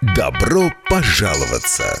Добро пожаловаться!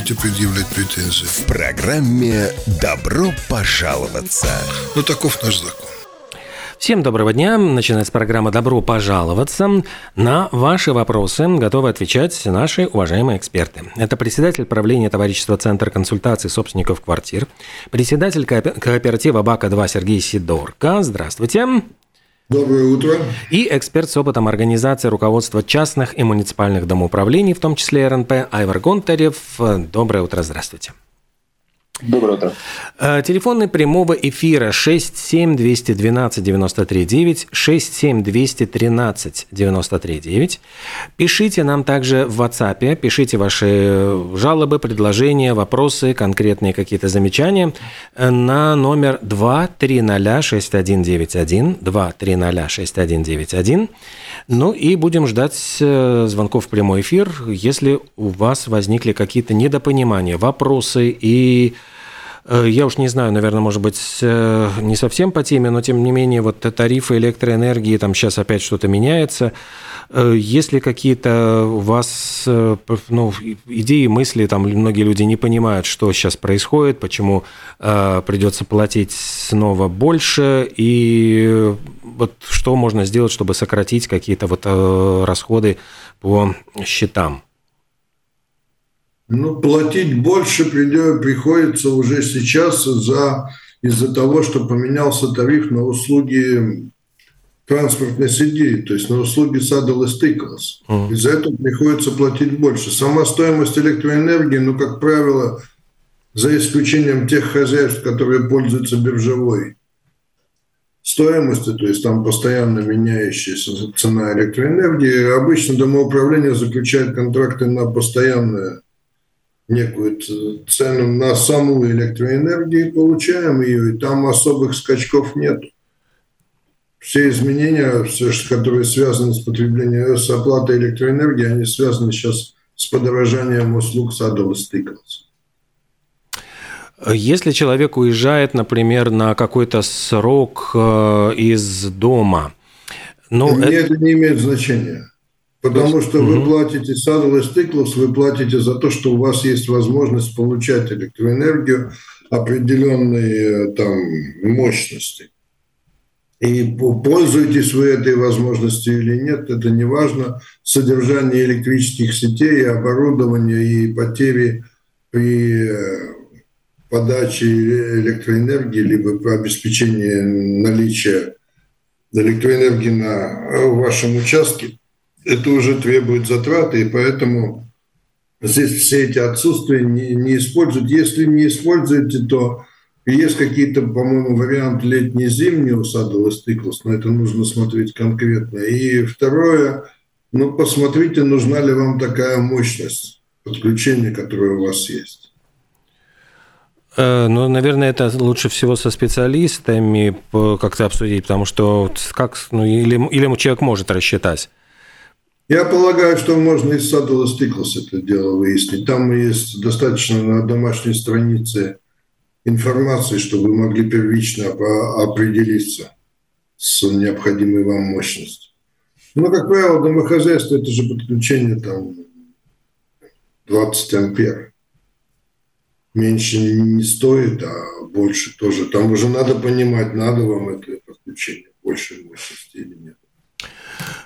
предъявлять претензии? В программе «Добро пожаловаться». Ну, таков наш закон. Всем доброго дня. Начинается программа «Добро пожаловаться». На ваши вопросы готовы отвечать наши уважаемые эксперты. Это председатель правления товарищества Центр консультаций собственников квартир, председатель коопе- кооператива БАКа-2 Сергей Сидорко. Здравствуйте. Доброе утро. И эксперт с опытом организации руководства частных и муниципальных домоуправлений, в том числе РНП, Айвар Гонтарев. Доброе утро, здравствуйте. Доброе утро. Э, Телефоны прямого эфира 67212-93-9, 67213-93-9. Пишите нам также в WhatsApp, пишите ваши жалобы, предложения, вопросы, конкретные какие-то замечания на номер 2306191, 2306191. Ну и будем ждать э, звонков в прямой эфир, если у вас возникли какие-то недопонимания, вопросы и Я уж не знаю, наверное, может быть, э, не совсем по теме, но тем не менее, вот тарифы электроэнергии, там сейчас опять что-то меняется. Э, Есть ли какие-то у вас э, ну, идеи, мысли, там многие люди не понимают, что сейчас происходит, почему э, придется платить снова больше, и вот что можно сделать, чтобы сократить какие-то вот э, расходы по счетам? Ну, платить больше приходится уже сейчас за, из-за того, что поменялся тариф на услуги транспортной сети, то есть на услуги Saddle и Stickles. Из-за этого приходится платить больше. Сама стоимость электроэнергии, ну, как правило, за исключением тех хозяйств, которые пользуются биржевой стоимостью, то есть там постоянно меняющаяся цена электроэнергии, обычно домоуправление заключает контракты на постоянное некую цену на саму электроэнергию, получаем ее, и там особых скачков нет. Все изменения, все, которые связаны с потреблением, с оплатой электроэнергии, они связаны сейчас с подорожанием услуг и Stickles. Если человек уезжает, например, на какой-то срок э, из дома, ну, Мне это- это не имеет значения. Потому что вы платите Saddle и Stickles, вы платите за то, что у вас есть возможность получать электроэнергию определенной э, там, мощности. И по- пользуетесь вы этой возможностью или нет, это не важно. Содержание электрических сетей, оборудования и потери при э, подаче электроэнергии, либо по обеспечению наличия электроэнергии на вашем участке, это уже требует затраты, и поэтому здесь все эти отсутствия не, не используют. Если не используете, то есть какие-то, по-моему, варианты летний-зимний у и Stickles, но это нужно смотреть конкретно. И второе, ну, посмотрите, нужна ли вам такая мощность подключения, которая у вас есть. э, ну, наверное, это лучше всего со специалистами как-то обсудить, потому что как, ну, или, или человек может рассчитать. Я полагаю, что можно из и Stickles это дело выяснить. Там есть достаточно на домашней странице информации, чтобы вы могли первично определиться с необходимой вам мощностью. Но, как правило, домохозяйство – это же подключение там 20 ампер. Меньше не стоит, а больше тоже. Там уже надо понимать, надо вам это подключение, больше мощности или нет.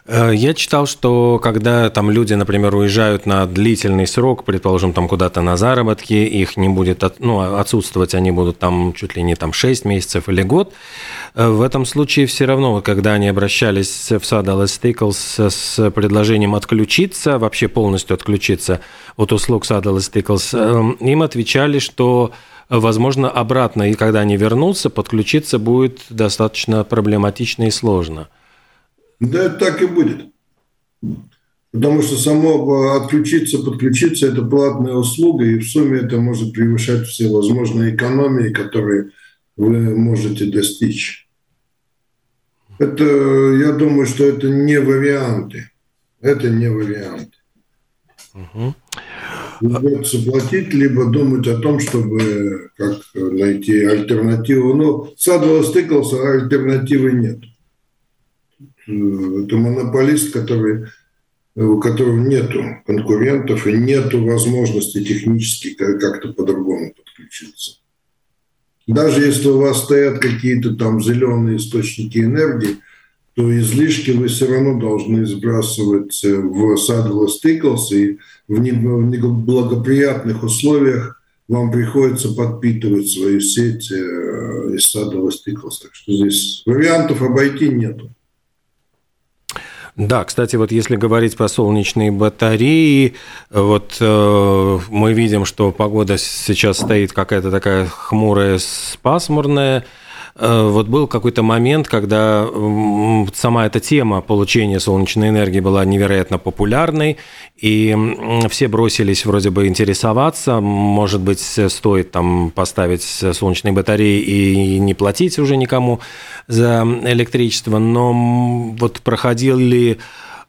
Э, я читал, что когда там люди, например, уезжают на длительный срок, предположим, там куда-то на заработки, их не будет, ну, отсутствовать они будут там чуть ли не там 6 месяцев или год, э, в этом случае все равно, когда они обращались в сад Alice с предложением отключиться, вообще полностью отключиться от услуг сада Alice Tickles, им отвечали, что возможно, обратно, и когда они вернутся, подключиться будет достаточно проблематично и сложно. Да, так и будет. Потому что само отключиться, подключиться – это платная услуга, и в сумме это может превышать все возможные экономии, которые вы можете достичь. Это, я думаю, что это не варианты. Это не варианты. Угу. Придется платить, либо думать о том, чтобы как найти альтернативу. Ну, Садова стыкался, а альтернативы нет. Это монополист, который, у которого нет конкурентов и нет возможности технически как-то по-другому подключиться. Даже если у вас стоят какие-то там зеленые источники энергии, то излишки вы все равно должны сбрасывать в Садлос Тиклс, и в неблагоприятных условиях вам приходится подпитывать свою сеть э, из Садлос Тиклс. Так что здесь вариантов обойти нету. Да, кстати, вот если говорить про солнечные батареи, вот э, мы видим, что погода сейчас стоит какая-то такая хмурая, пасмурная. Э, вот был какой-то момент, когда сама эта тема получения солнечной энергии была невероятно популярной, и все бросились вроде бы интересоваться, может быть, стоит там поставить солнечные батареи и не платить уже никому за электричество, но вот проходили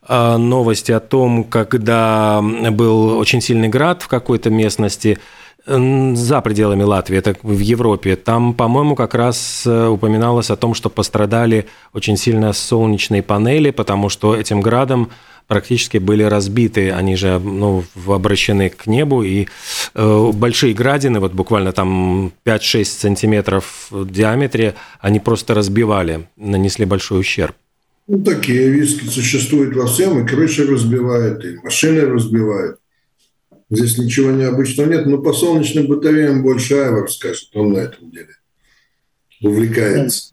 э, новости о том, когда был очень сильный град в какой-то местности, за пределами Латвии, это в Европе, там, по-моему, как раз э, упоминалось о том, что пострадали очень сильно солнечные панели, потому что этим градом практически были разбиты, они же ну, обращены к небу, и э, большие градины, вот буквально там 5-6 сантиметров в диаметре, они просто разбивали, нанесли большой ущерб. Ну, такие риски существуют во всем, и крыши разбивают, и машины разбивают. Здесь ничего необычного нет, но по солнечным батареям больше Айвар скажет, он на этом деле увлекается.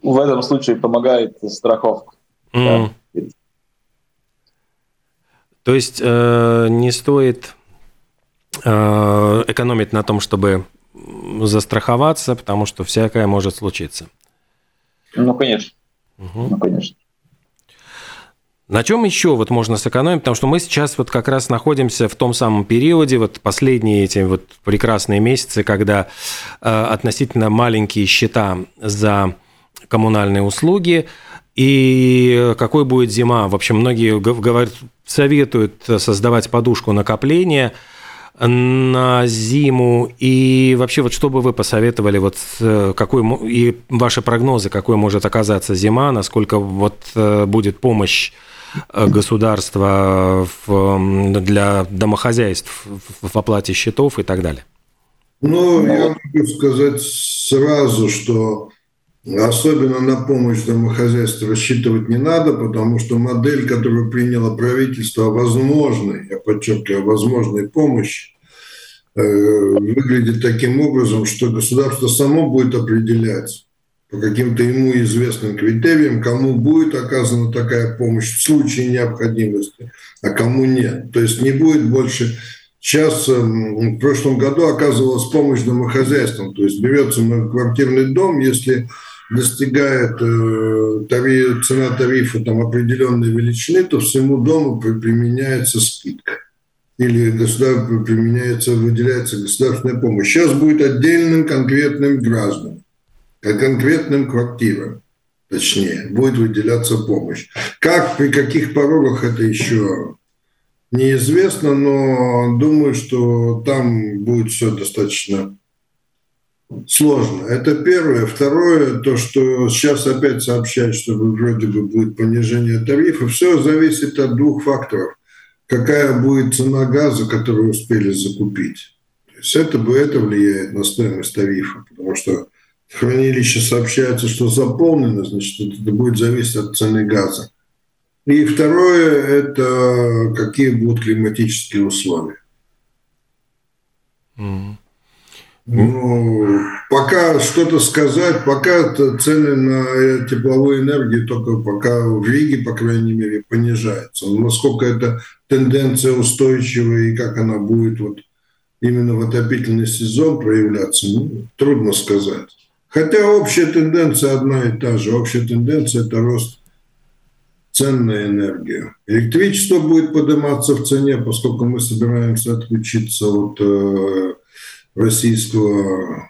В этом случае помогает страховка. Mm. Да. То есть э, не стоит э, экономить на том, чтобы застраховаться, потому что всякое может случиться. Ну, конечно. Угу. Ну, конечно. На чем еще вот можно сэкономить? Потому что мы сейчас вот как раз находимся в том самом периоде, вот последние эти вот прекрасные месяцы, когда э, относительно маленькие счета за коммунальные услуги, и какой будет зима. В общем, многие говорят, советуют создавать подушку накопления на зиму. И вообще, вот что бы вы посоветовали, вот э, какой, и ваши прогнозы, какой может оказаться зима, насколько вот э, будет помощь государства в, для домохозяйств в оплате счетов и так далее? Ну, я могу сказать сразу, что особенно на помощь домохозяйству рассчитывать не надо, потому что модель, которую приняло правительство возможной, я подчеркиваю, возможной помощи, э, выглядит таким образом, что государство само будет определять, по каким-то ему известным критериям, кому будет оказана такая помощь в случае необходимости, а кому нет. То есть не будет больше... Сейчас в прошлом году оказывалась помощь домохозяйствам, то есть берется многоквартирный дом, если достигает э, тариф, цена тарифа там, определенной величины, то всему дому применяется скидка или государство применяется, выделяется государственная помощь. Сейчас будет отдельным конкретным гражданам конкретным квартирам, точнее, будет выделяться помощь. Как, при каких порогах это еще неизвестно, но думаю, что там будет все достаточно сложно. Это первое. Второе, то, что сейчас опять сообщают, что вроде бы будет понижение тарифа. Все зависит от двух факторов. Какая будет цена газа, которую успели закупить. То есть это, это влияет на стоимость тарифа, потому что хранилище сообщается, что заполнено, значит, это будет зависеть от цены газа. И второе – это какие будут климатические условия. Mm. Ну, пока что-то сказать, пока цены на тепловую энергию только пока в Риге, по крайней мере, понижаются. Но насколько эта тенденция устойчивая и как она будет вот именно в отопительный сезон проявляться, ну, трудно сказать. Хотя общая тенденция одна и та же. Общая тенденция – это рост цен на энергию. Электричество будет подниматься в цене, поскольку мы собираемся отключиться от э, российского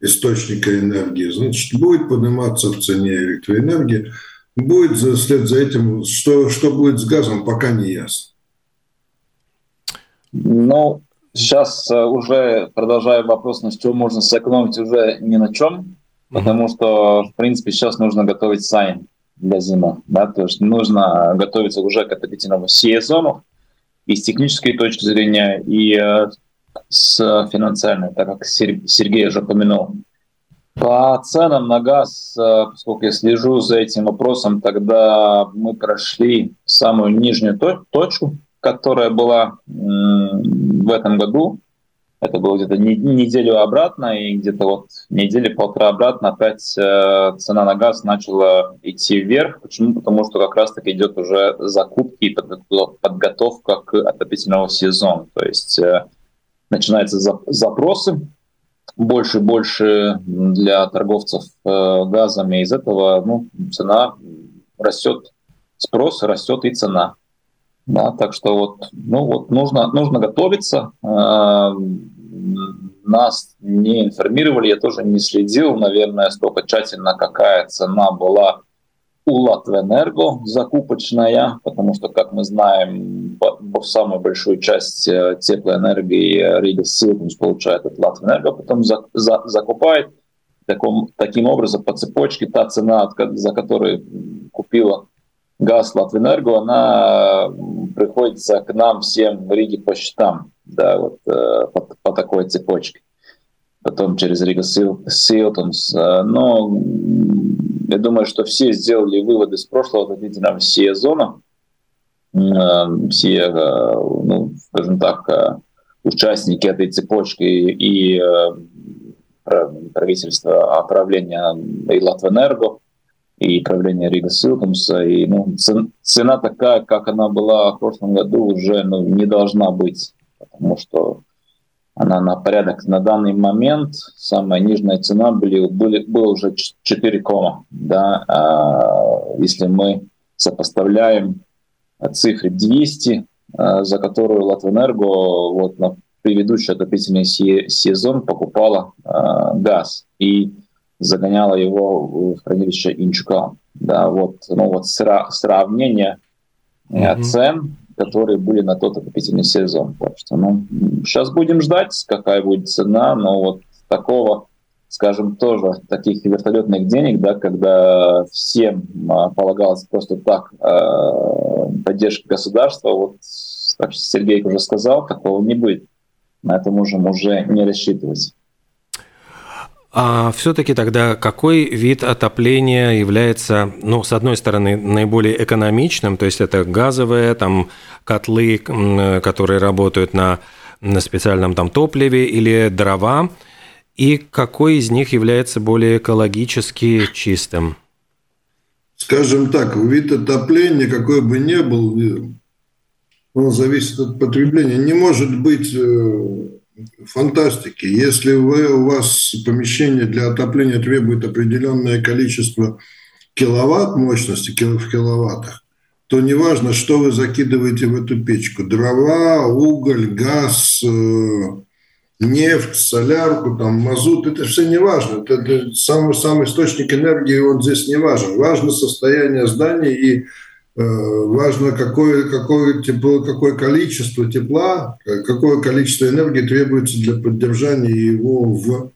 источника энергии. Значит, будет подниматься в цене электроэнергии. Будет вслед за этим, что, что будет с газом, пока не ясно. Ну, Сейчас э, уже продолжаю вопрос, на что можно сэкономить уже ни на чем, потому что, в принципе, сейчас нужно готовить сайм для зимы. Да? То есть нужно готовиться уже к отопительному сезону и с технической точки зрения, и э, с финансовой, так как Сергей уже упомянул. По ценам на газ, э, поскольку я слежу за этим вопросом, тогда мы прошли самую нижнюю точку, которая была в этом году. Это было где-то неделю обратно, и где-то вот недели полтора обратно опять э, цена на газ начала идти вверх. Почему? Потому что как раз-таки идет уже закупки и подготовка к отопительному сезону. То есть э, начинаются запросы больше и больше для торговцев э, газами. Из этого ну, цена растет, спрос растет и цена. Да, так что вот, ну вот нужно, нужно готовиться. А, нас не информировали, я тоже не следил, наверное, столько тщательно, какая цена была у Латвэнерго закупочная, потому что, как мы знаем, самую большую часть э, теплоэнергии Rīgas Siltums получает от Latvenergo, потом за, за, закупает. Таком, таким образом, по цепочке та цена, за которую купила газ Latvenergo, она приходится к нам всем в Риге по счетам, да, вот э, по, по такой цепочке. Потом через Rīgas Siltums. Э, но я думаю, что все сделали выводы с прошлого отопительного сезона. Э, все, ну, скажем так, участники этой цепочки и правительство управления и Латвэнерго – и правление Рига Силкомса. И ну, цена такая, как она была в прошлом году, уже ну, не должна быть, потому что она на порядок на данный момент, самая нижняя цена были, были, была уже 4 кома. Да? А если мы сопоставляем цифры 200, а, за которую Латвэнерго вот на предыдущий отопительный сезон покупала э, газ. И загоняла его в хранилище Инчука. Да, вот, ну вот сравнение mm-hmm. цен, которые были на тот отопительный сезон. Так что, ну, сейчас будем ждать, какая будет цена, но вот такого, скажем, тоже таких вертолетных денег, да, когда всем а, полагалось просто так а, поддержка государства, вот, как Сергей уже сказал, такого не будет. На это можем уже не рассчитывать. А все-таки тогда какой вид отопления является, ну, с одной стороны, наиболее экономичным, то есть это газовые там котлы, которые работают на, на специальном там топливе или дрова, и какой из них является более экологически чистым? Скажем так, вид отопления, какой бы ни был, он зависит от потребления. Не может быть э, фантастики. Если вы, у вас помещение для отопления требует определенное количество киловатт мощности в киловаттах, то неважно, что вы закидываете в эту печку. Дрова, уголь, газ, э, нефть, солярку, там, мазут, это все не важно. Это, это самый, самый источник энергии, он здесь не важен. Важно состояние здания и важно, какое, какое, тепло, какое количество тепла, какое количество энергии требуется для поддержания его в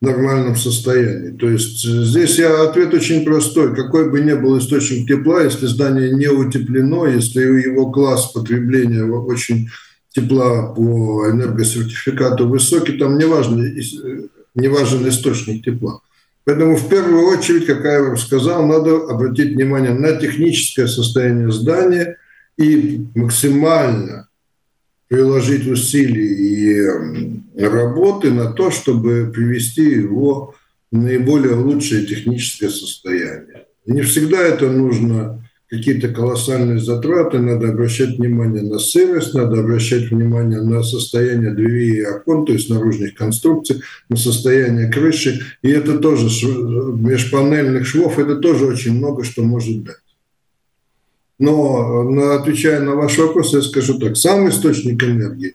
нормальном состоянии. То есть э, здесь я ответ очень простой. Какой бы ни был источник тепла, если здание не утеплено, если его класс потребления очень тепла по энергосертификату высокий, там не, важно, не важен источник тепла. Поэтому в первую очередь, как я вам сказал, надо обратить внимание на техническое состояние здания и максимально приложить усилий и работы на то, чтобы привести его в наиболее лучшее техническое состояние. Не всегда это нужно какие-то колоссальные затраты, надо обращать внимание на сырость, надо обращать внимание на состояние дверей и окон, то есть наружных конструкций, на состояние крыши. И это тоже, межпанельных швов, это тоже очень много что может дать. Но, отвечая на ваш вопрос, я скажу так. Сам источник энергии,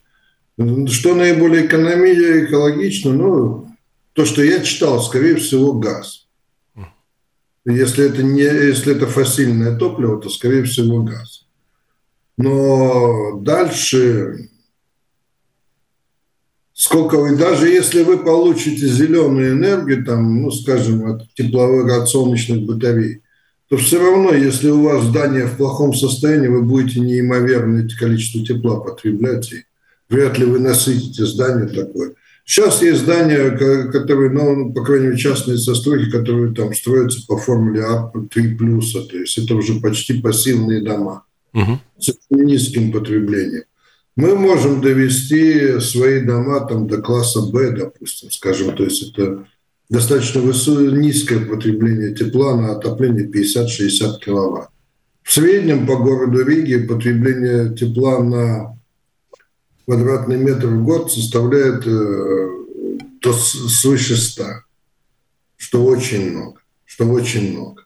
что наиболее экономично, экологично, ну, то, что я читал, скорее всего, газ. Если это, не, если это фасильное топливо, то, скорее всего, газ. Но дальше, сколько вы, даже если вы получите зеленую энергию, там, ну, скажем, от тепловых, от солнечных батарей, то все равно, если у вас здание в плохом состоянии, вы будете неимоверное количество тепла потреблять, и вряд ли вы насытите здание такое. Сейчас есть здания, которые, ну, по крайней мере, частные застройки, которые там строятся по формуле А3+, то есть это уже почти пассивные дома угу. с низким потреблением. Мы можем довести свои дома там, до класса Б, допустим, скажем, то есть это достаточно высокое, низкое потребление тепла на отопление 50-60 киловатт. В среднем по городу Риге потребление тепла на квадратный метр в год составляет э, то свыше 100, что очень много, что очень много.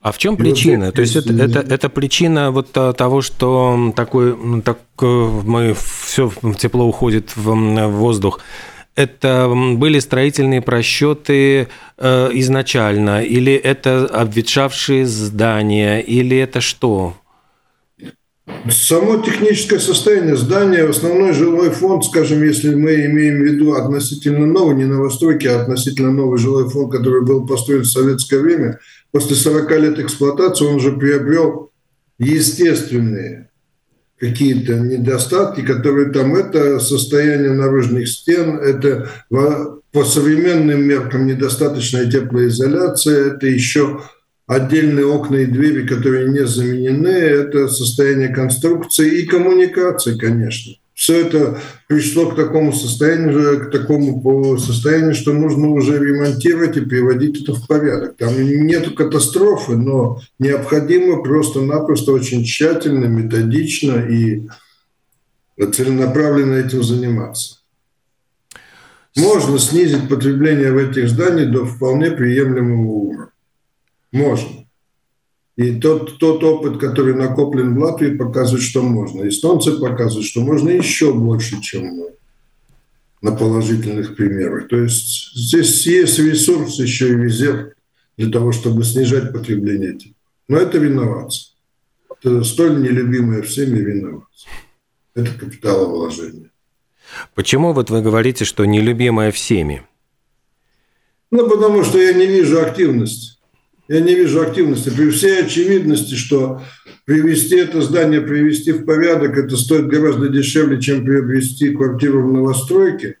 А в чем причина? Вот, То есть это, это, это причина вот того, что такой, так, мы все тепло уходит в, в воздух. Это были строительные просчеты э, изначально, или это обветшавшие здания, или это что? Само техническое состояние здания, основной жилой фонд, скажем, если мы имеем в виду относительно новый, не новостройки, а относительно новый жилой фонд, который был построен в советское время, после 40 лет эксплуатации он уже приобрел естественные какие-то недостатки, которые там, это состояние наружных стен, это по современным меркам недостаточная теплоизоляция, это еще отдельные окна и двери, которые не заменены, это состояние конструкции и коммуникации, конечно. Все это пришло к такому состоянию, к такому состоянию, что нужно уже ремонтировать и приводить это в порядок. Там нет катастрофы, но необходимо просто-напросто очень тщательно, методично и целенаправленно этим заниматься. Можно снизить потребление в этих зданиях до вполне приемлемого уровня. Можно. И тот, тот опыт, который накоплен в Латвии, показывает, что можно. Эстонцы показывают, что можно еще больше, чем мы на положительных примерах. То есть здесь есть ресурс еще и резерв для того, чтобы снижать потребление этих. Но это виноватство. Это столь нелюбимое всеми виноватство. Это капиталовложение. Почему вот вы говорите, что нелюбимое всеми? Ну, потому что я не вижу активности. Я не вижу активности. При всей очевидности, что привести это здание, привести в порядок, это стоит гораздо дешевле, чем приобрести квартиру в новостройке,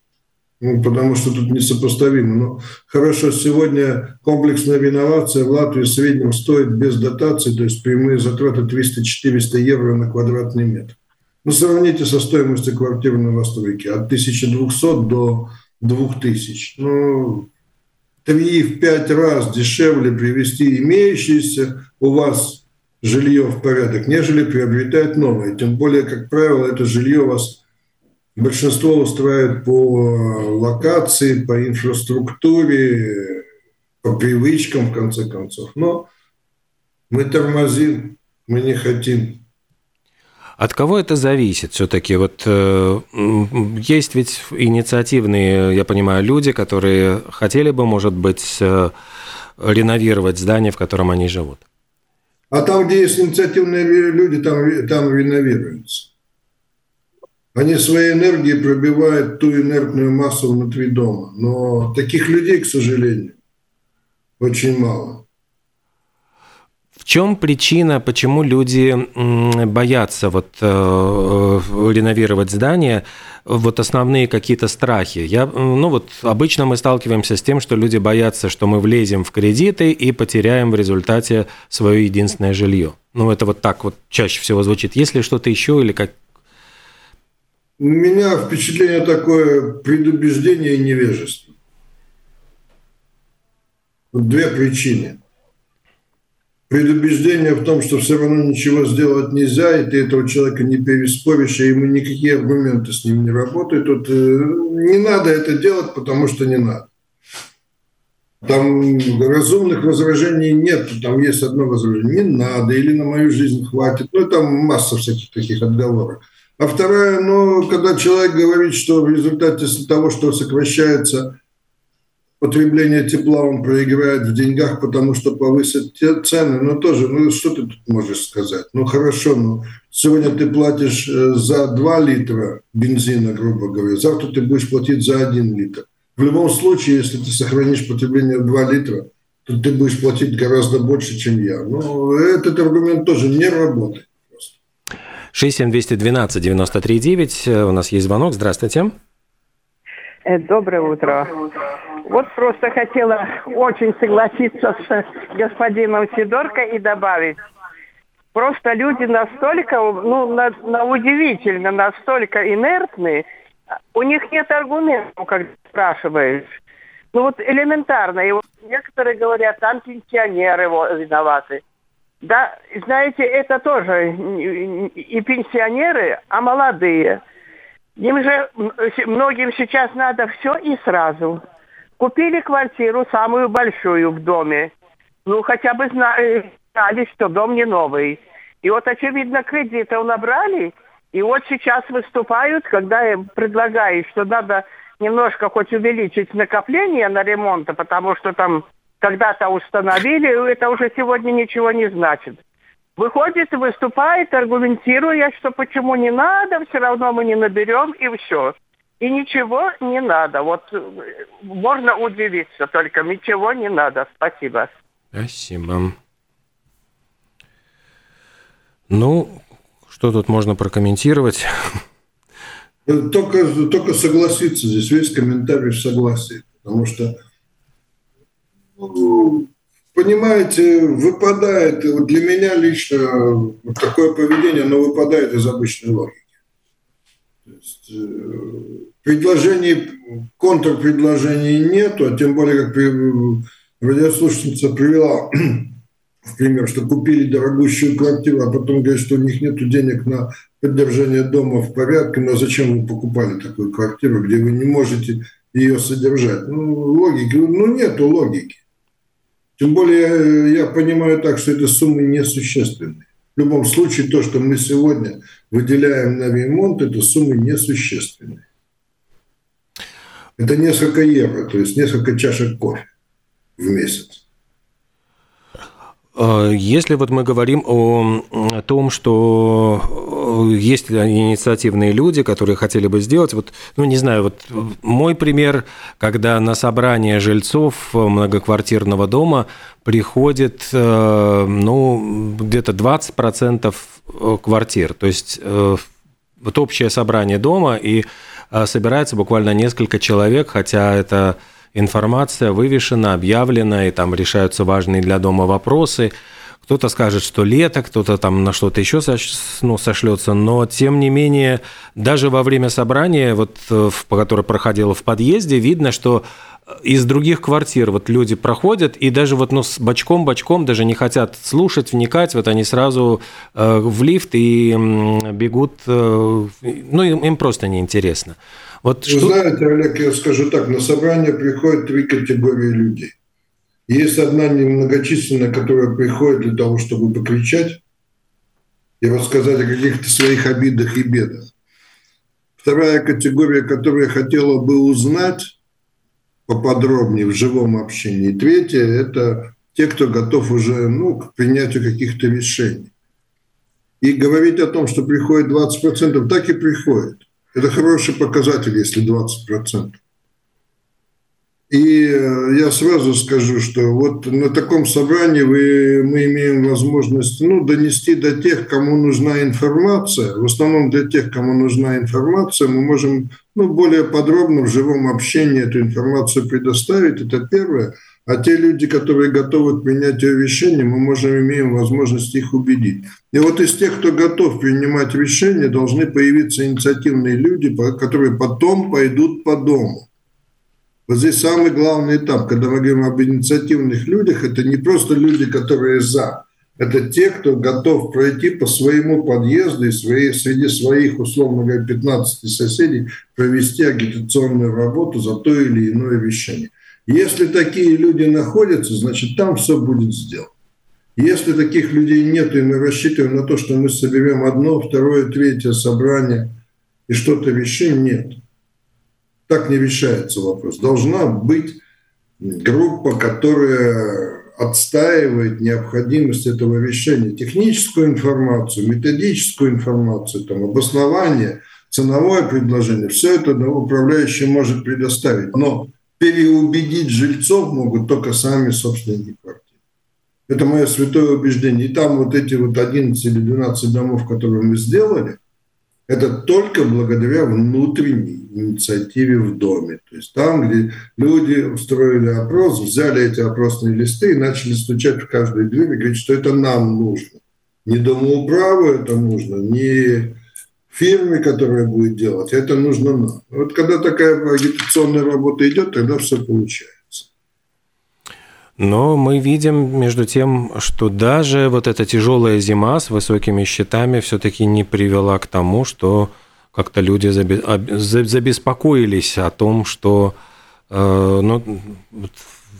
ну, потому что тут несопоставимо. Но хорошо, сегодня комплексная реновация в Латвии в среднем стоит без дотации, то есть прямые затраты 300-400 евро на квадратный метр. Ну, сравните со стоимостью квартиры в новостройке от 1200 до 2000. Ну, три в пять раз дешевле привести имеющееся у вас жилье в порядок, нежели приобретать новое. Тем более, как правило, это жилье вас большинство устраивает по локации, по инфраструктуре, по привычкам, в конце концов. Но мы тормозим, мы не хотим. От кого это зависит все-таки? Вот э, есть ведь инициативные, я понимаю, люди, которые хотели бы, может быть, э, реновировать здание, в котором они живут. А там, где есть инициативные люди, там, там реновируются. Они своей энергией пробивают ту инертную массу внутри дома. Но таких людей, к сожалению, очень мало. Чем причина, почему люди боятся вот э, реновировать здание, вот основные какие-то страхи. Я, ну вот обычно мы сталкиваемся с тем, что люди боятся, что мы влезем в кредиты и потеряем в результате свое единственное жилье. Ну это вот так вот чаще всего звучит. Есть ли что-то еще или как? У меня впечатление такое предубеждение и невежество. Две причины предубеждение в том, что все равно ничего сделать нельзя, и ты этого человека не переспоришь, и ему никакие аргументы с ним не работают. Тут э, не надо это делать, потому что не надо. Там разумных возражений нет, там есть одно возражение, не надо, или на мою жизнь хватит. Ну, там масса всяких таких отговорок. А вторая, ну, когда человек говорит, что в результате того, что сокращается потребление тепла он проиграет в деньгах, потому что повысят те цены. Ну, тоже, ну, что ты тут можешь сказать? Ну, хорошо, ну, сегодня ты платишь э, за 2 литра бензина, грубо говоря, завтра ты будешь платить за 1 литр. В любом случае, если ты сохранишь потребление в 2 литра, то ты будешь платить гораздо больше, чем я. Но этот аргумент тоже не работает. 67212 93 У нас есть звонок. Здравствуйте. Э, доброе утро. Вот просто хотела очень согласиться с господином Сидорко и добавить. Просто люди настолько, ну, на, на удивительно, настолько инертны, у них нет аргументов, когда спрашиваешь. Ну вот элементарно. И вот некоторые говорят, там пенсионеры виноваты. Да, знаете, это тоже и пенсионеры, а молодые. Им же многим сейчас надо все и сразу. Купили квартиру самую большую в доме. Ну, хотя бы знали, что дом не новый. И вот, очевидно, кредитов набрали, и вот сейчас выступают, когда им предлагают, что надо немножко хоть увеличить накопление на ремонт, потому что там когда-то установили, это уже сегодня ничего не значит. Выходит, выступает, аргументируя, что почему не надо, все равно мы не наберем, и все. И ничего не надо. Вот э, можно удивиться, только ничего не надо. Спасибо. Спасибо. Ну, что тут можно прокомментировать? Ну, только, только согласиться. Здесь весь комментарий в согласии. Потому что, ну, понимаете, выпадает, для меня лично такое поведение, оно выпадает из обычной логики. Есть, э, предложений, контрпредложений нету, а тем более, как радиослушательница привела в пример, что купили дорогущую квартиру, а потом говорят, что у них нет денег на поддержание дома в порядке, но зачем вы покупали такую квартиру, где вы не можете ее содержать? Ну, логики, ну, нету логики. Тем более я понимаю так, что это суммы несущественные. В любом случае, то, что мы сегодня выделяем на ремонт, это суммы несущественные. Это несколько евро, то есть несколько чашек кофе в месяц. А, если вот мы говорим о том, что э, есть инициативные люди, которые хотели бы сделать, вот, ну, не знаю, вот мой пример, когда на собрание жильцов многоквартирного дома приходит, э, ну, где-то 20% квартир, то есть э, вот общее собрание дома, и собирается буквально несколько человек, хотя это информация вывешена, объявлена, и там решаются важные для дома вопросы. Кто-то скажет, что лето, кто-то там на что-то еще ну, сошлется, но тем не менее, даже во время собрания, вот, э, которое проходило в подъезде, видно, что из других квартир вот люди проходят и даже вот ну, с бочком-бочком даже не хотят слушать, вникать, вот они сразу э, в лифт и э, бегут, э, ну им, им просто неинтересно. Вот Вы что... знаете, Олег, я скажу так, на собрание приходят три категории людей. Есть одна немногочисленная, которая приходит для того, чтобы покричать и рассказать о каких-то своих обидах и бедах. Вторая категория, которая хотела бы узнать, поподробнее в живом общении. Третье – это те, кто готов уже ну, к принятию каких-то решений. И говорить о том, что приходит 20%, так и приходит. Это хороший показатель, если 20%. И э, я сразу скажу, что вот на таком собрании вы, мы имеем возможность ну, донести до тех, кому нужна информация. В основном для тех, кому нужна информация, мы можем ну, более подробно в живом общении эту информацию предоставить. Это первое. А те люди, которые готовы к принятию решения, мы можем, имеем возможность их убедить. И вот из тех, кто готов принимать решения, должны появиться инициативные люди, которые потом пойдут по дому. Вот здесь самый главный этап, когда мы говорим об инициативных людях, это не просто люди, которые за, это те, кто готов пройти по своему подъезду и свои, среди своих, условно говоря, 15 соседей провести агитационную работу за то или иное решение. Если такие люди находятся, значит, там все будет сделано. Если таких людей нет, и мы рассчитываем на то, что мы соберем одно, второе, третье собрание и что-то решим, нет. Так не решается вопрос. Должна быть группа, которая отстаивает необходимость этого решения. Техническую информацию, методическую информацию, там, обоснование, ценовое предложение. Все это управляющий может предоставить. Но переубедить жильцов могут только сами собственники квартир. Это мое святое убеждение. И там вот эти вот 11 или 12 домов, которые мы сделали, это только благодаря внутренней инициативе в доме. То есть там, где люди устроили опрос, взяли эти опросные листы и начали стучать в каждую дверь и говорить, что это нам нужно. Не домоуправу это нужно, не фирме, которая будет делать, это нужно нам. Вот когда такая агитационная работа идет, тогда все получается. Но мы видим, между тем, что даже вот эта тяжелая зима с высокими счетами все-таки не привела к тому, что как-то люди забеспокоились о том, что э, ну,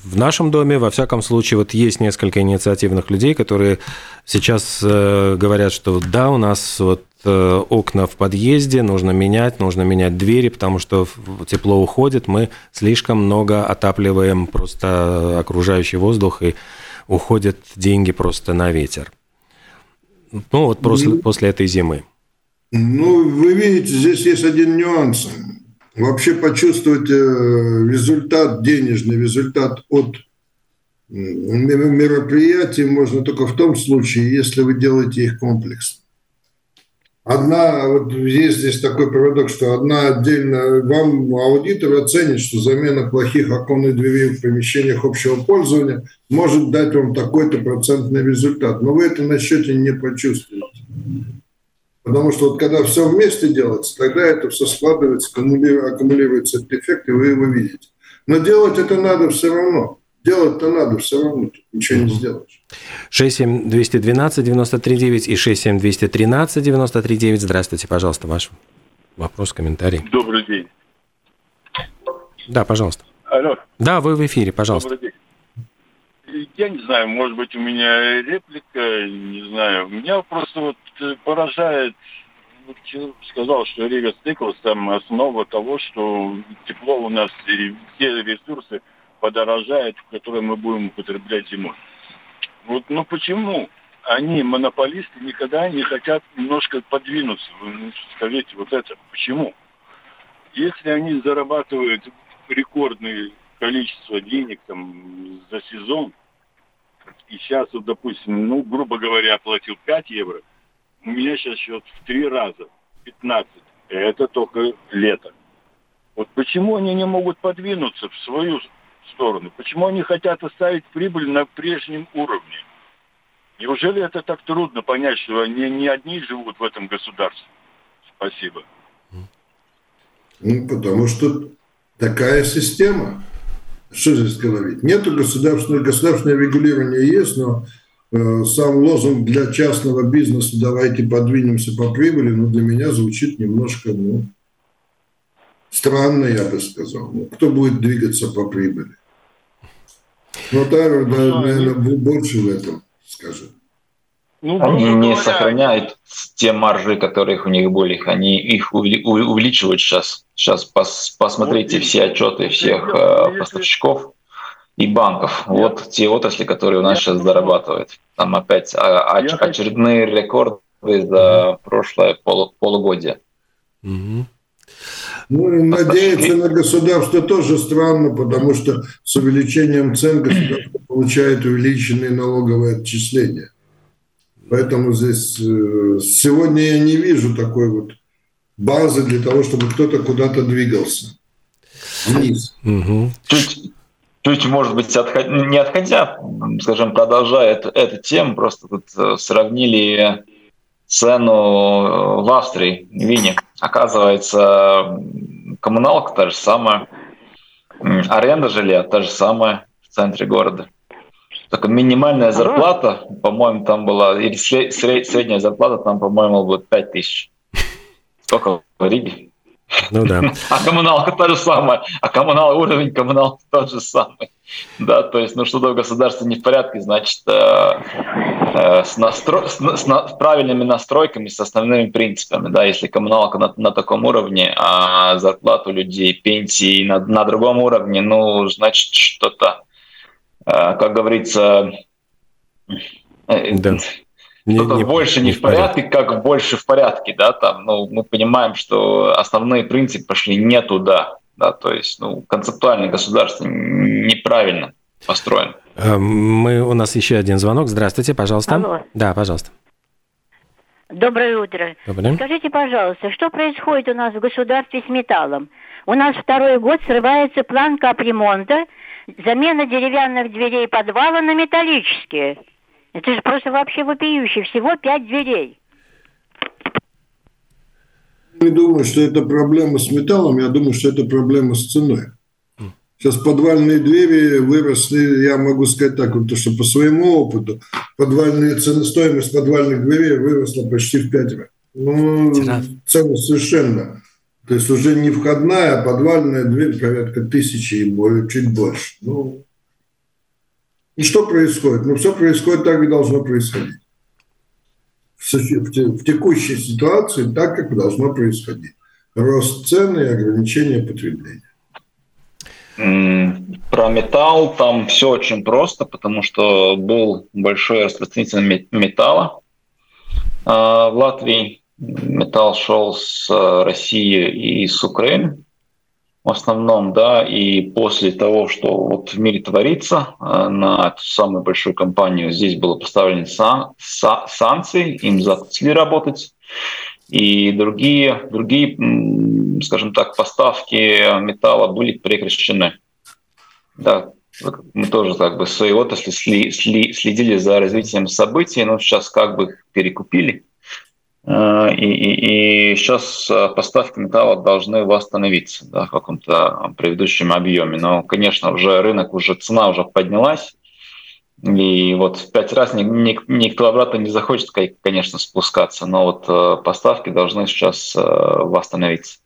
в нашем доме, во всяком случае, вот есть несколько инициативных людей, которые сейчас э, говорят, что да, у нас вот Э, окна в подъезде, нужно менять, нужно менять двери, потому что тепло уходит, мы слишком много отапливаем просто окружающий воздух, и уходят деньги просто на ветер. Ну, вот после, ну, после этой зимы. Ну, вы видите, здесь есть один нюанс. Вообще почувствовать э, результат, денежный результат от мероприятий можно только в том случае, если вы делаете их комплексно. Одна, вот есть здесь такой парадокс, что одна отдельно, вам аудитор оценит, что замена плохих оконных дверей в помещениях общего пользования может дать вам такой-то процентный результат, но вы это на счете не почувствуете. Потому что вот когда все вместе делается, тогда это все складывается, аккумулируется этот эффект, и вы его видите. Но делать это надо все равно. Делать-то надо все равно, ничего не сделаешь. 67212 939 и 67213 939. Здравствуйте, пожалуйста, ваш вопрос, комментарий. Добрый день. Да, пожалуйста. Алло. Да, вы в эфире, пожалуйста. Добрый день. Я не знаю, может быть, у меня реплика, не знаю. Меня просто вот поражает, сказал, что Рига Стыклс там основа того, что тепло у нас и все ресурсы подорожают, которые мы будем употреблять зимой. Вот, ну почему они, монополисты, никогда не хотят немножко подвинуться? Вы скажите вот это, почему? Если они зарабатывают рекордное количество денег там за сезон, и сейчас, вот, допустим, ну, грубо говоря, оплатил 5 евро, у меня сейчас счет в три раза, 15. Это только лето. Вот почему они не могут подвинуться в свою сторону? Почему они хотят оставить прибыль на прежнем уровне? Неужели это так трудно понять, что они не одни живут в этом государстве? Спасибо. Ну, потому что такая система. Что здесь говорить? Нету государственного, государственное регулирование есть, но сам лозунг для частного бизнеса «давайте подвинемся по прибыли», ну, для меня звучит немножко, ну, странно, я бы сказал. Ну, кто будет двигаться по прибыли? Ну, да, да, наверное, больше в этом скажет. Ну, они не говоря... сохраняют те маржи, которых у них были, они их увеличивают сейчас. Сейчас пос, посмотрите вот, все отчеты всех э, поставщиков и банков. Я... Вот те отрасли, которые у нас я сейчас зарабатывают. Там опять а, оч, очередные рекорды за прошлое пол, полугодие. Угу. Ну, и надеяться на государство тоже странно, потому что с увеличением цен государство получает увеличенные налоговые отчисления. Поэтому здесь э, сегодня я не вижу такой вот базы для того, чтобы кто-то куда-то двигался. Вниз. Угу. Чуть, чуть, может быть, отход... не отходя, скажем, продолжая эту, эту тему, просто тут э, сравнили цену э, в Австрии, в Вене. Оказывается, коммуналка та же самая, аренда жилья та же самая в центре города. Только минимальная зарплата, по-моему, там была, или средняя зарплата там, по-моему, будет 5 тысяч. Сколько в Риге? Ну да. А коммуналка та же самая, а коммунал, уровень коммуналки тот же самый. Да, то есть, ну что-то в государстве не в порядке, значит, э, э, с, настро... с, с, с правильными настройками, с основными принципами, да, если коммуналка на, на таком уровне, а зарплату людей, пенсии на, на другом уровне, ну, значит, что-то, э, как говорится, э, да что-то не, больше не, в порядке, порядке, как больше в порядке, да, там, ну, мы понимаем, что основные принципы пошли не туда, да, то есть, ну, концептуально государство неправильно построено. Э, мы, у нас еще один звонок. Здравствуйте, пожалуйста. Алло. Да, пожалуйста. Доброе утро. Доброе. Скажите, пожалуйста, что происходит у нас в государстве с металлом? У нас второй год срывается план капремонта, замена деревянных дверей подвала на металлические. Это же просто вообще вопиюще. Всего пять дверей. Не думаю, что это проблема с металлом, я думаю, что это проблема с ценой. Сейчас подвальные двери выросли, я могу сказать так, вот, что по своему опыту, подвальные цены, стоимость подвальных дверей выросла почти в пять раз. Ну, цены совершенно. То есть уже не входная, а подвальная дверь порядка тысячи и более, чуть больше. Ну, и что происходит? Ну, все происходит так, как должно происходить. В текущей ситуации так, как должно происходить. Рост цены и ограничение потребления. Про металл там все очень просто, потому что был большой распространитель металла а, в Латвии. Металл шел с России и с Украины в основном, да, и после того, что вот в мире творится, э, на эту самую большую компанию здесь было поставлены сан са санкции, им запретили работать, и другие, другие, скажем так, поставки металла были прекращены. Да, мы тоже как бы в своей отрасли следили за развитием событий, но сейчас как бы перекупили – Э, и, и, и сейчас э, поставки металла должны восстановиться да, в каком-то предыдущем объеме. Но, конечно, уже рынок, уже цена уже поднялась. И вот в пять раз никто обратно не захочет, конечно, спускаться, но вот э, поставки должны сейчас восстановиться.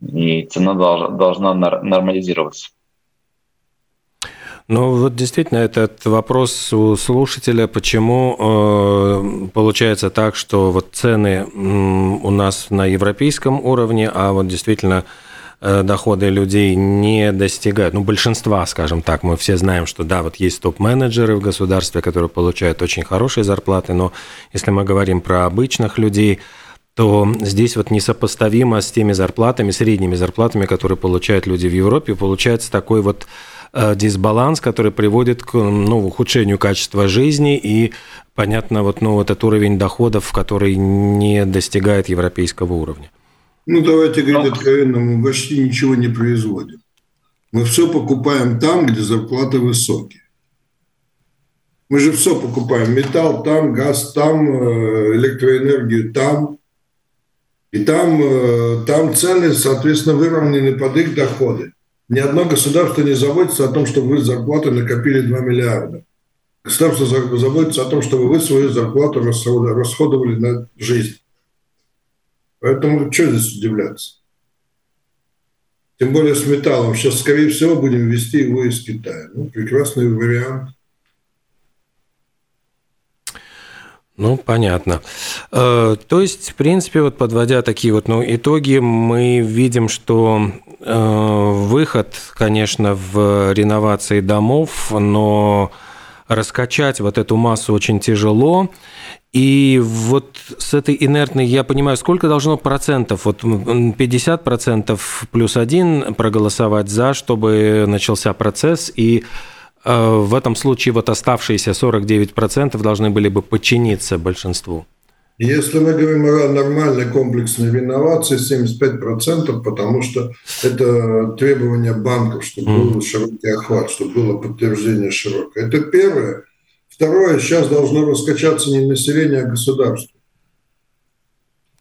И цена должна нормализироваться. Ну, вот действительно, этот вопрос у слушателя, почему э, получается так, что вот цены у нас на европейском уровне, а вот действительно э, доходы людей не достигают, ну, большинства, скажем так, мы все знаем, что да, вот есть топ-менеджеры в государстве, которые получают очень хорошие зарплаты, но если мы говорим про обычных людей, то здесь вот несопоставимо с теми зарплатами, средними зарплатами, которые получают люди в Европе, получается такой вот дисбаланс, который приводит к ну, ухудшению качества жизни и, понятно, вот, ну, этот уровень доходов, который не достигает европейского уровня. Ну, давайте говорить откровенно, мы почти ничего не производим. Мы все покупаем там, где зарплаты высокие. Мы же все покупаем. Металл там, газ там, э, электроэнергию там. И там, э, там цены, соответственно, выровнены под их доходы. Ни одно государство не заботится о том, чтобы вы зарплаты накопили 2 миллиарда. Государство заботится о том, чтобы вы свою зарплату расходовали на жизнь. Поэтому что здесь удивляться? Тем более с металлом. Сейчас, скорее всего, будем ввести его из Китая. Ну, прекрасный вариант. Ну, понятно. Э, то есть, в принципе, вот подводя такие вот ну, итоги, мы видим, что выход, конечно, в реновации домов, но раскачать вот эту массу очень тяжело. И вот с этой инертной, я понимаю, сколько должно процентов? Вот 50 процентов плюс один проголосовать за, чтобы начался процесс, и э, в этом случае вот оставшиеся 49 процентов должны были бы подчиниться большинству. Если мы говорим о нормальной комплексной реновации, 75%, потому что это требование банков, чтобы был широкий охват, чтобы было подтверждение широкое. Это первое. Второе, сейчас должно раскачаться не население, а государство.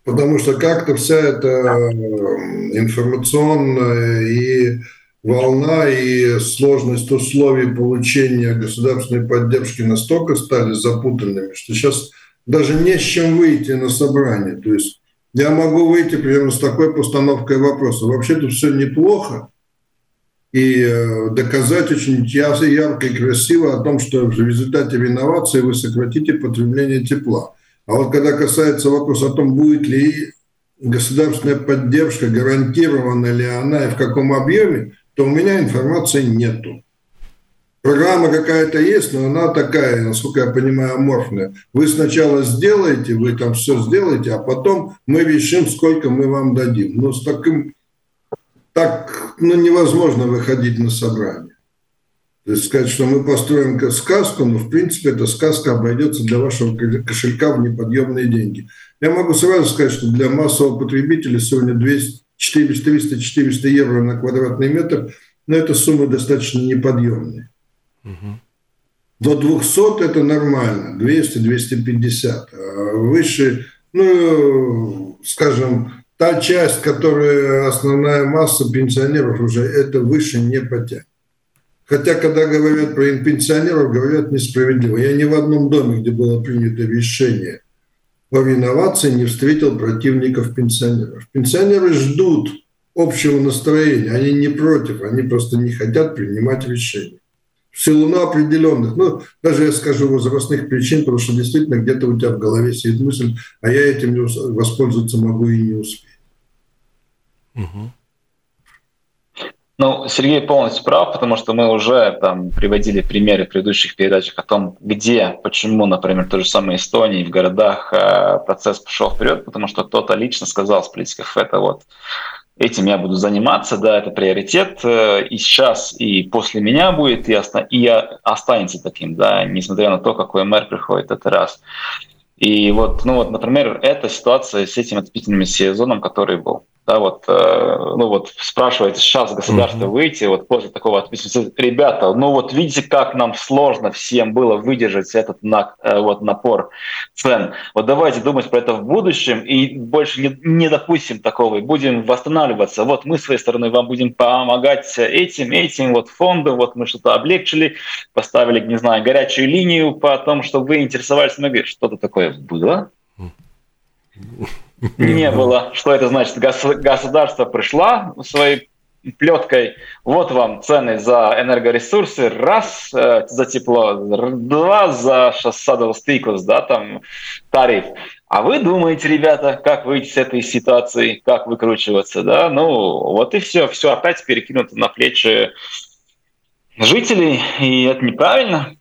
Потому что как-то вся эта информационная и волна, и сложность условий получения государственной поддержки настолько стали запутанными, что сейчас даже не с чем выйти на собрание. То есть я могу выйти примерно с такой постановкой вопроса. Вообще-то все неплохо, и э, доказать очень ярко и красиво о том, что в результате реновации вы сократите потребление тепла. А вот когда касается вопроса о том, будет ли государственная поддержка, гарантирована ли она и в каком объеме, то у меня информации нету. Программа какая-то есть, но она такая, насколько я понимаю, аморфная. Вы сначала сделаете, вы там все сделаете, а потом мы решим, сколько мы вам дадим. Но с таким, так ну, невозможно выходить на собрание. То есть сказать, что мы построим сказку, но в принципе эта сказка обойдется для вашего кошелька в неподъемные деньги. Я могу сразу сказать, что для массового потребителя сегодня 200, 400, 300, 400 евро на квадратный метр, но эта сумма достаточно неподъемная. До 200 это нормально, 200-250. А выше, ну, скажем, та часть, которая основная масса пенсионеров уже, это выше не потянет. Хотя, когда говорят про пенсионеров, говорят несправедливо. Я ни в одном доме, где было принято решение по реновации, не встретил противников пенсионеров. Пенсионеры ждут общего настроения, они не против, они просто не хотят принимать решения в силу ну, определенных, ну, даже я скажу, возрастных причин, потому что действительно где-то у тебя в голове сидит мысль, а я этим воспользоваться могу и не успею. Угу. Ну, Сергей полностью прав, потому что мы уже там приводили примеры в предыдущих передачах о том, где, почему, например, в той же самой Эстонии, в городах э, процесс пошел вперед, потому что кто-то лично сказал с политиков, это вот этим я буду заниматься, да, это приоритет, э, и сейчас, и после меня будет, и, оста- и останется таким, да, несмотря на то, какой мэр приходит, это раз. И вот, ну вот, например, эта ситуация с этим отопительным сезоном, который был. Да, вот, э, ну вот спрашиваете сейчас государство mm-hmm. выйти, вот после такого отписывания, ребята, ну вот видите, как нам сложно всем было выдержать этот на, э, вот напор цен. Вот давайте думать про это в будущем и больше не, не допустим такого, и будем восстанавливаться. Вот мы с своей стороны вам будем помогать этим, этим вот фондом, вот мы что-то облегчили, поставили, не знаю, горячую линию по тому, чтобы вы интересовались, мы говорим, что-то такое было. Не было. Что это значит? Государство пришло своей плеткой, вот вам цены за энергоресурсы, раз э, за тепло, два за садовый стикус, да, там тариф. А вы думаете, ребята, как выйти с этой ситуации, как выкручиваться, да? Ну, вот и все, все опять перекинуто на плечи жителей, и это неправильно.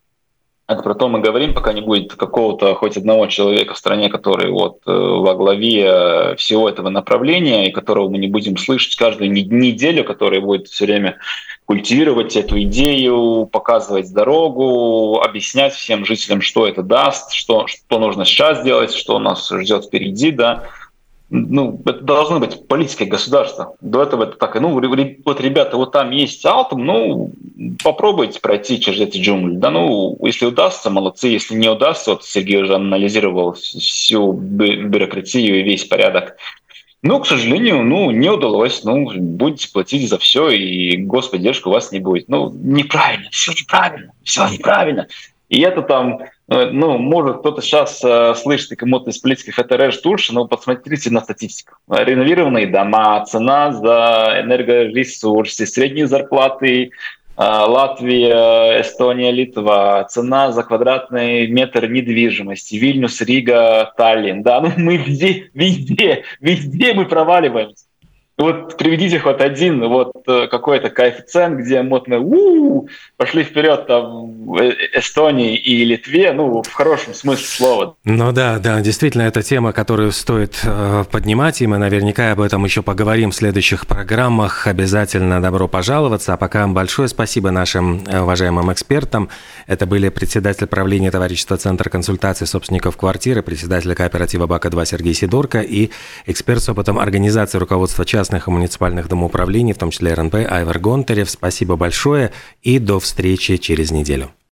Это про то мы говорим, пока не будет какого-то хоть одного человека в стране, который вот э, во главе э, всего этого направления, и которого мы не будем слышать каждую неделю, который будет все время культивировать эту идею, показывать дорогу, объяснять всем жителям, что это даст, что, что нужно сейчас делать, что нас ждет впереди, да ну, это должно быть политикой государства. До этого это так, ну, вот, ребята, вот там есть Алтом, ну, попробуйте пройти через эти джунгли. Да, ну, если удастся, молодцы, если не удастся, вот Сергей уже анализировал всю бюрократию и весь порядок. Ну, к сожалению, ну, не удалось. Ну, будете платить за все, и господдержка у вас не будет. Ну, неправильно, все неправильно, все неправильно. И это там ну, может, кто-то сейчас э, слышит и кому-то из политиков это режет уши, но посмотрите на статистику. Реновированные дома, цена за энергоресурсы, средние зарплаты, э, Латвия, Эстония, Литва, цена за квадратный метр недвижимости, Вильнюс, Рига, Таллин. Да, ну мы везде, везде, везде мы проваливаемся. Вот приведите хоть один вот э, какой-то коэффициент, где мы у пошли вперед там в э, Эстонии и Литве, ну, в хорошем смысле слова. Ну да, да, действительно, это тема, которую стоит э, поднимать, и мы наверняка об этом еще поговорим в следующих программах. Обязательно добро пожаловаться. А пока большое спасибо нашим э, уважаемым экспертам. Это были председатель правления товарищества Центра консультации собственников квартиры, председатель кооператива БАКа-2 Сергей Сидорко и эксперт с опытом организации руководства частных частных и муниципальных домоуправлений, в том числе РНП, Айвар Гонтарев. Спасибо большое и до встречи через неделю.